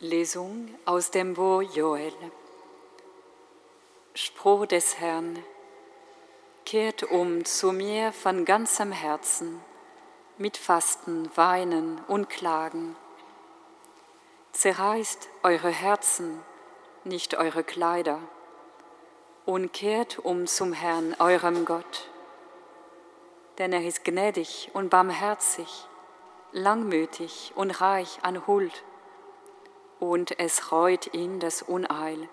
Lesung aus dem Buch Joel. Spruch des Herrn, kehrt um zu mir von ganzem Herzen, mit Fasten, Weinen und Klagen. Zerreißt eure Herzen, nicht eure Kleider, und kehrt um zum Herrn, eurem Gott. Denn er ist gnädig und barmherzig, langmütig und reich an Huld und es reut ihn das Unheil.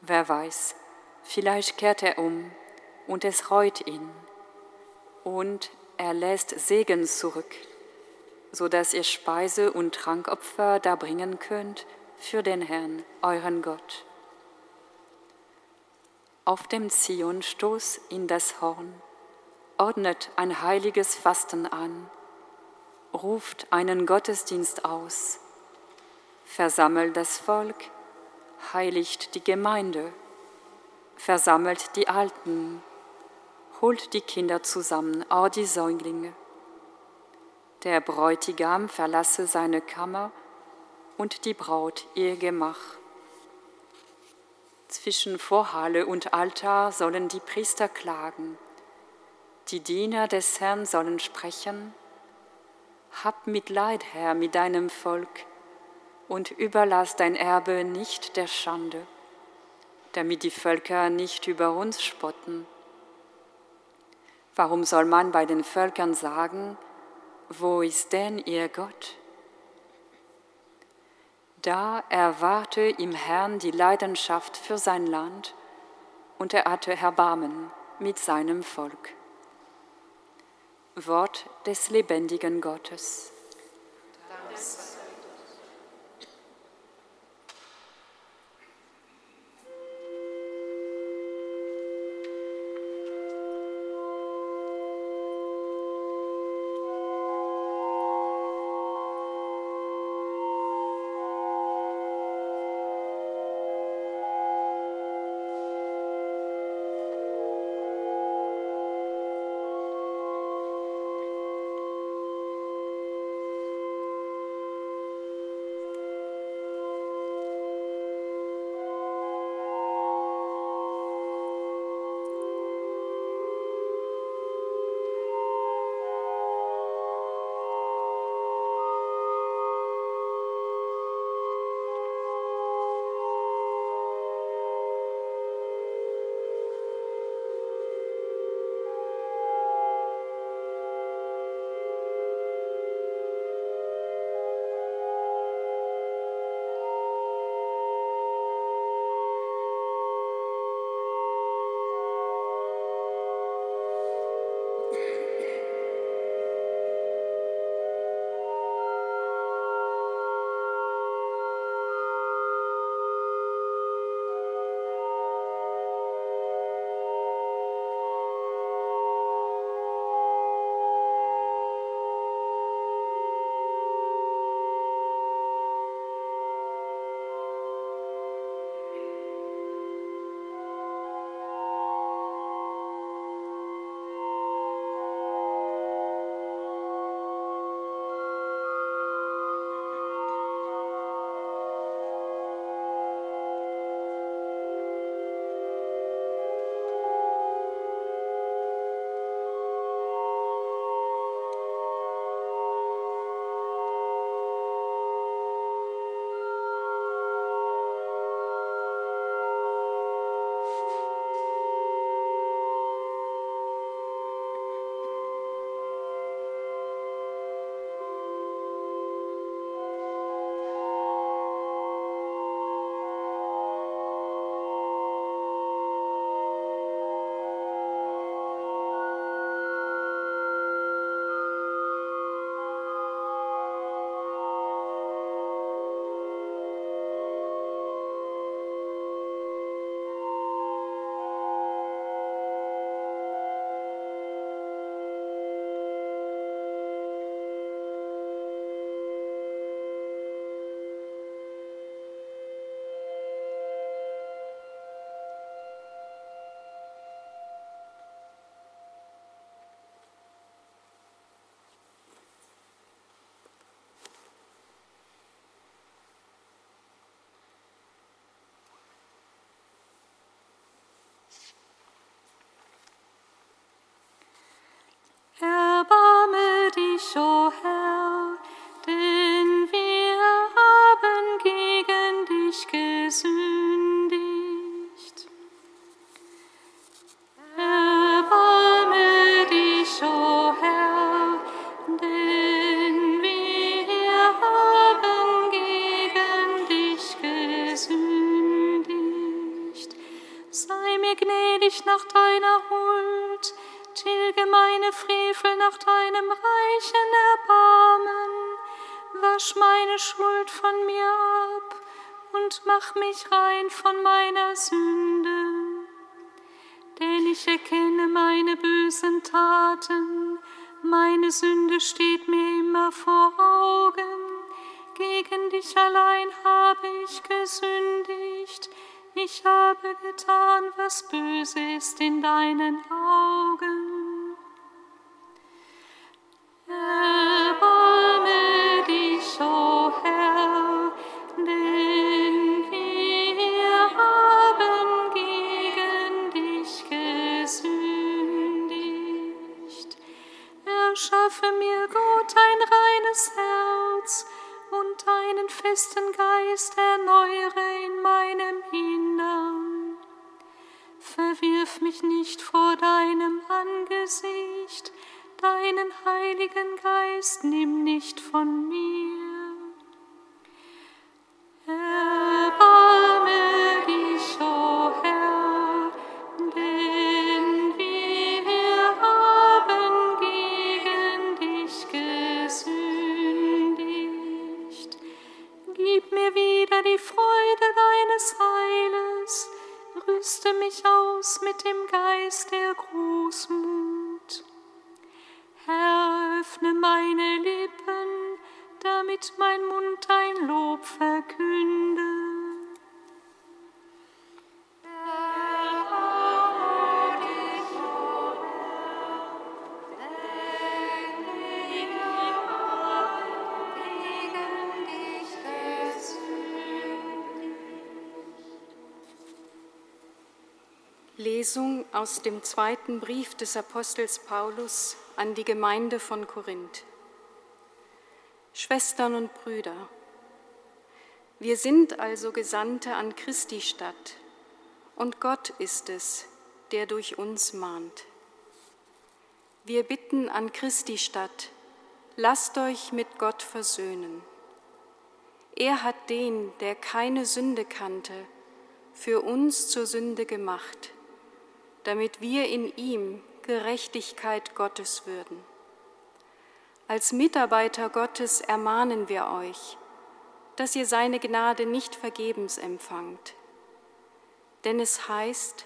Wer weiß, vielleicht kehrt er um und es reut ihn und er lässt Segen zurück, so dass ihr Speise- und Trankopfer darbringen könnt für den Herrn, euren Gott. Auf dem Zionstoß in das Horn, ordnet ein heiliges Fasten an, ruft einen Gottesdienst aus, versammelt das Volk, heiligt die Gemeinde, versammelt die Alten, holt die Kinder zusammen, auch die Säuglinge. Der Bräutigam verlasse seine Kammer und die Braut ihr Gemach. Zwischen Vorhalle und Altar sollen die Priester klagen, die Diener des Herrn sollen sprechen. Hab Mitleid, Herr, mit deinem Volk und überlass dein Erbe nicht der Schande, damit die Völker nicht über uns spotten. Warum soll man bei den Völkern sagen, wo ist denn ihr Gott? Da erwarte im Herrn die Leidenschaft für sein Land und er hatte Erbarmen mit seinem Volk. Wort des lebendigen Gottes. Meine Frevel nach deinem reichen Erbarmen. Wasch meine Schuld von mir ab und mach mich rein von meiner Sünde. Denn ich erkenne meine bösen Taten, meine Sünde steht mir immer vor Augen. Gegen dich allein habe ich gesündigt, ich habe getan, was böse ist in deinen Augen. Festen Geist erneuere in meinem Innern. Verwirf mich nicht vor deinem Angesicht, deinen Heiligen Geist nimm nicht von mir. Lesung aus dem zweiten Brief des Apostels Paulus an die Gemeinde von Korinth. Schwestern und Brüder, wir sind also Gesandte an Christi Stadt, und Gott ist es, der durch uns mahnt. Wir bitten an Christi Stadt, lasst euch mit Gott versöhnen. Er hat den, der keine Sünde kannte, für uns zur Sünde gemacht, damit wir in ihm Gerechtigkeit Gottes würden. Als Mitarbeiter Gottes ermahnen wir euch, dass ihr seine Gnade nicht vergebens empfangt. Denn es heißt,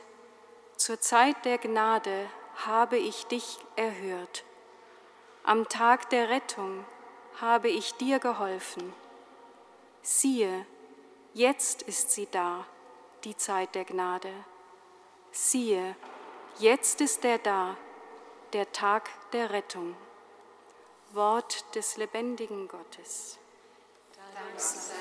zur Zeit der Gnade habe ich dich erhört. Am Tag der Rettung habe ich dir geholfen. Siehe, jetzt ist sie da, die Zeit der Gnade. Siehe, jetzt ist er da, der Tag der Rettung. Wort des lebendigen Gottes. Dank sei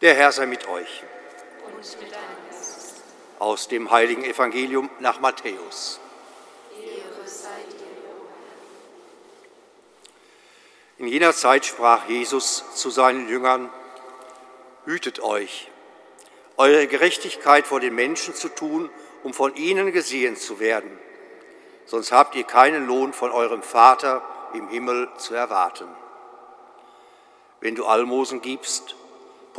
Der Herr sei mit euch. Aus dem heiligen Evangelium nach Matthäus. In jener Zeit sprach Jesus zu seinen Jüngern, Hütet euch, eure Gerechtigkeit vor den Menschen zu tun, um von ihnen gesehen zu werden. Sonst habt ihr keinen Lohn von eurem Vater im Himmel zu erwarten. Wenn du Almosen gibst,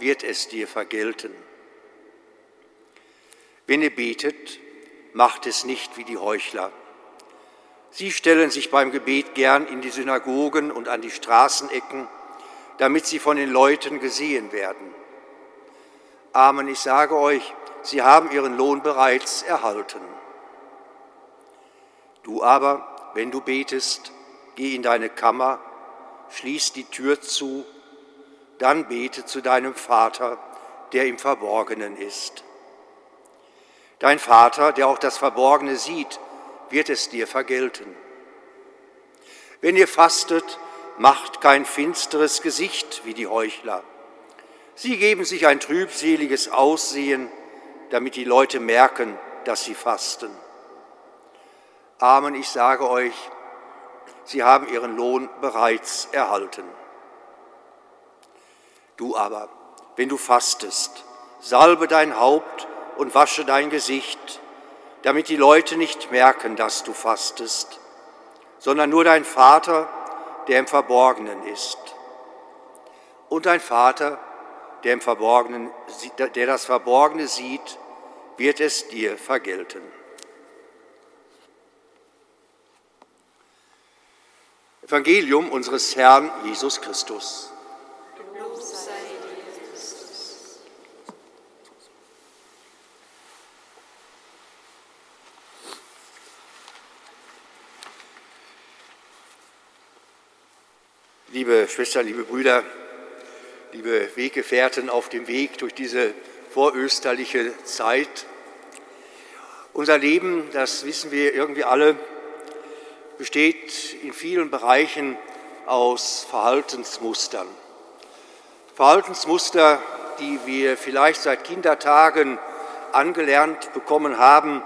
wird es dir vergelten. Wenn ihr betet, macht es nicht wie die Heuchler. Sie stellen sich beim Gebet gern in die Synagogen und an die Straßenecken, damit sie von den Leuten gesehen werden. Amen, ich sage euch, sie haben ihren Lohn bereits erhalten. Du aber, wenn du betest, geh in deine Kammer, schließ die Tür zu dann bete zu deinem Vater, der im Verborgenen ist. Dein Vater, der auch das Verborgene sieht, wird es dir vergelten. Wenn ihr fastet, macht kein finsteres Gesicht wie die Heuchler. Sie geben sich ein trübseliges Aussehen, damit die Leute merken, dass sie fasten. Amen, ich sage euch, sie haben ihren Lohn bereits erhalten. Du aber, wenn du fastest, salbe dein Haupt und wasche dein Gesicht, damit die Leute nicht merken, dass du fastest, sondern nur dein Vater, der im Verborgenen ist. Und dein Vater, der, im Verborgenen, der das Verborgene sieht, wird es dir vergelten. Evangelium unseres Herrn Jesus Christus. Liebe Schwestern, liebe Brüder, liebe Weggefährten auf dem Weg durch diese vorösterliche Zeit. Unser Leben, das wissen wir irgendwie alle, besteht in vielen Bereichen aus Verhaltensmustern. Verhaltensmuster, die wir vielleicht seit Kindertagen angelernt bekommen haben,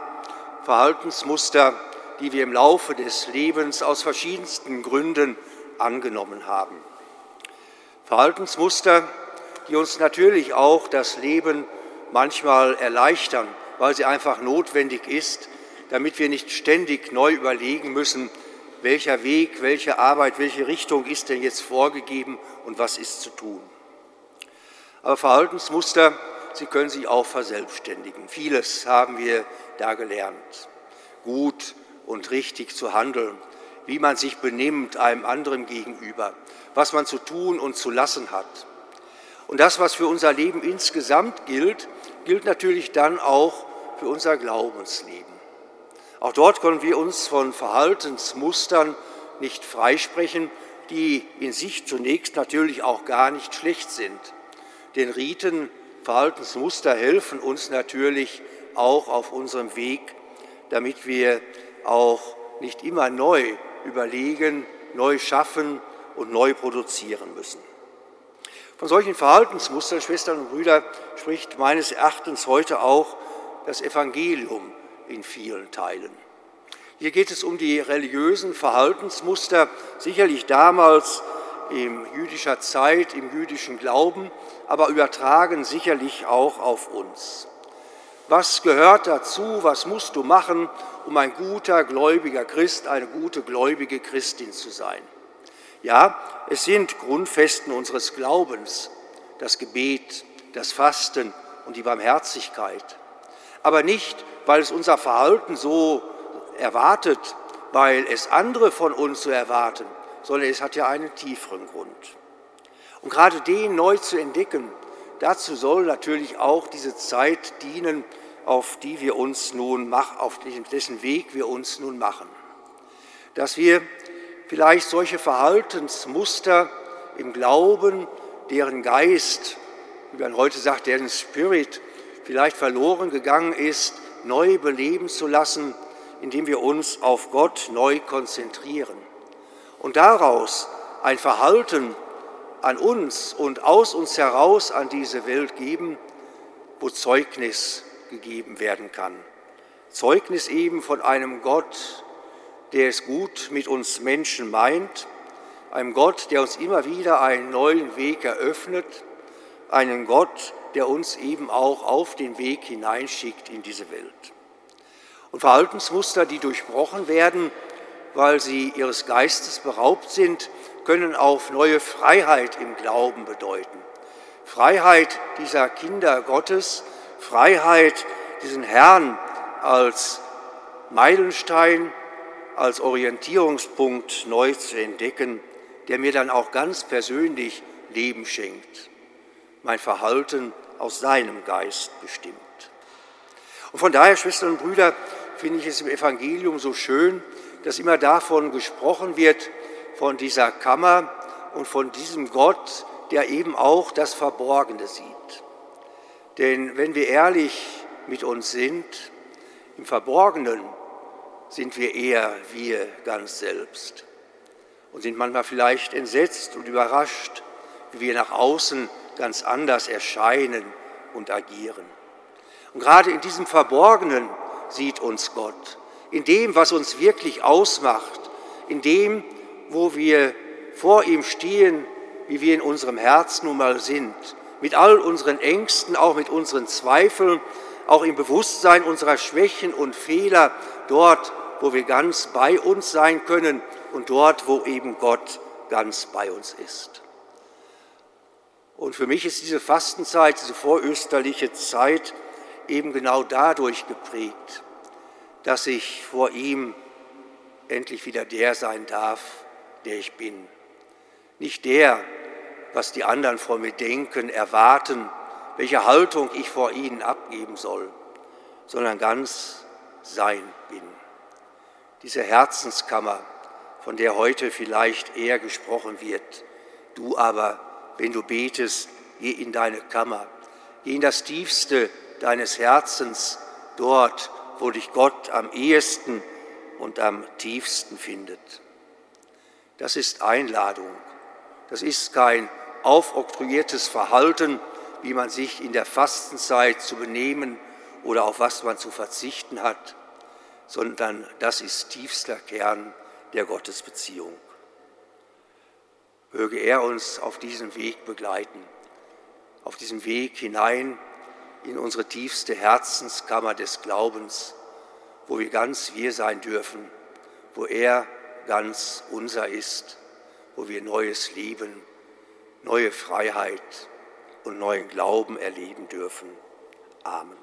Verhaltensmuster, die wir im Laufe des Lebens aus verschiedensten Gründen angenommen haben. Verhaltensmuster, die uns natürlich auch das Leben manchmal erleichtern, weil sie einfach notwendig ist, damit wir nicht ständig neu überlegen müssen, welcher Weg, welche Arbeit, welche Richtung ist denn jetzt vorgegeben und was ist zu tun. Aber Verhaltensmuster, sie können sich auch verselbstständigen. Vieles haben wir da gelernt. Gut und richtig zu handeln, wie man sich benimmt einem anderen gegenüber, was man zu tun und zu lassen hat. Und das, was für unser Leben insgesamt gilt, gilt natürlich dann auch für unser Glaubensleben. Auch dort können wir uns von Verhaltensmustern nicht freisprechen, die in sich zunächst natürlich auch gar nicht schlecht sind. Den Riten, Verhaltensmuster helfen uns natürlich auch auf unserem Weg, damit wir auch nicht immer neu überlegen, neu schaffen und neu produzieren müssen. Von solchen Verhaltensmustern, Schwestern und Brüder, spricht meines Erachtens heute auch das Evangelium in vielen Teilen. Hier geht es um die religiösen Verhaltensmuster, sicherlich damals in jüdischer Zeit, im jüdischen Glauben, aber übertragen sicherlich auch auf uns. Was gehört dazu? Was musst du machen, um ein guter, gläubiger Christ, eine gute, gläubige Christin zu sein? Ja, es sind Grundfesten unseres Glaubens, das Gebet, das Fasten und die Barmherzigkeit. Aber nicht, weil es unser Verhalten so erwartet, weil es andere von uns so erwarten, sondern es hat ja einen tieferen Grund. Und gerade den neu zu entdecken, dazu soll natürlich auch diese Zeit dienen, auf die wir uns nun machen, auf dessen Weg wir uns nun machen. Dass wir vielleicht solche Verhaltensmuster im Glauben, deren Geist, wie man heute sagt, deren Spirit vielleicht verloren gegangen ist, neu beleben zu lassen, indem wir uns auf Gott neu konzentrieren und daraus ein Verhalten an uns und aus uns heraus an diese Welt geben, wo Zeugnis gegeben werden kann. Zeugnis eben von einem Gott, der es gut mit uns Menschen meint, einem Gott, der uns immer wieder einen neuen Weg eröffnet, einen Gott, der uns eben auch auf den Weg hineinschickt in diese Welt. Und Verhaltensmuster, die durchbrochen werden, weil sie ihres Geistes beraubt sind, können auf neue Freiheit im Glauben bedeuten. Freiheit dieser Kinder Gottes, Freiheit, diesen Herrn als Meilenstein, als Orientierungspunkt neu zu entdecken, der mir dann auch ganz persönlich Leben schenkt. Mein Verhalten aus seinem Geist bestimmt. Und von daher, Schwestern und Brüder, finde ich es im Evangelium so schön, dass immer davon gesprochen wird, von dieser Kammer und von diesem Gott, der eben auch das Verborgene sieht. Denn wenn wir ehrlich mit uns sind, im Verborgenen sind wir eher wir ganz selbst und sind manchmal vielleicht entsetzt und überrascht, wie wir nach außen ganz anders erscheinen und agieren. Und gerade in diesem Verborgenen sieht uns Gott, in dem, was uns wirklich ausmacht, in dem, wo wir vor ihm stehen, wie wir in unserem Herzen nun mal sind, mit all unseren Ängsten, auch mit unseren Zweifeln, auch im Bewusstsein unserer Schwächen und Fehler, dort, wo wir ganz bei uns sein können und dort, wo eben Gott ganz bei uns ist. Und für mich ist diese Fastenzeit, diese vorösterliche Zeit eben genau dadurch geprägt, dass ich vor ihm endlich wieder der sein darf, der ich bin. Nicht der, was die anderen vor mir denken, erwarten, welche Haltung ich vor ihnen abgeben soll, sondern ganz sein bin. Diese Herzenskammer, von der heute vielleicht eher gesprochen wird. Du aber, wenn du betest, geh in deine Kammer, geh in das Tiefste deines Herzens, dort, wo dich Gott am ehesten und am tiefsten findet. Das ist Einladung. Das ist kein aufoktroyiertes Verhalten, wie man sich in der Fastenzeit zu benehmen oder auf was man zu verzichten hat, sondern das ist tiefster Kern der Gottesbeziehung. Möge er uns auf diesem Weg begleiten, auf diesem Weg hinein in unsere tiefste Herzenskammer des Glaubens, wo wir ganz wir sein dürfen, wo er ganz unser ist, wo wir neues Leben, neue Freiheit und neuen Glauben erleben dürfen. Amen.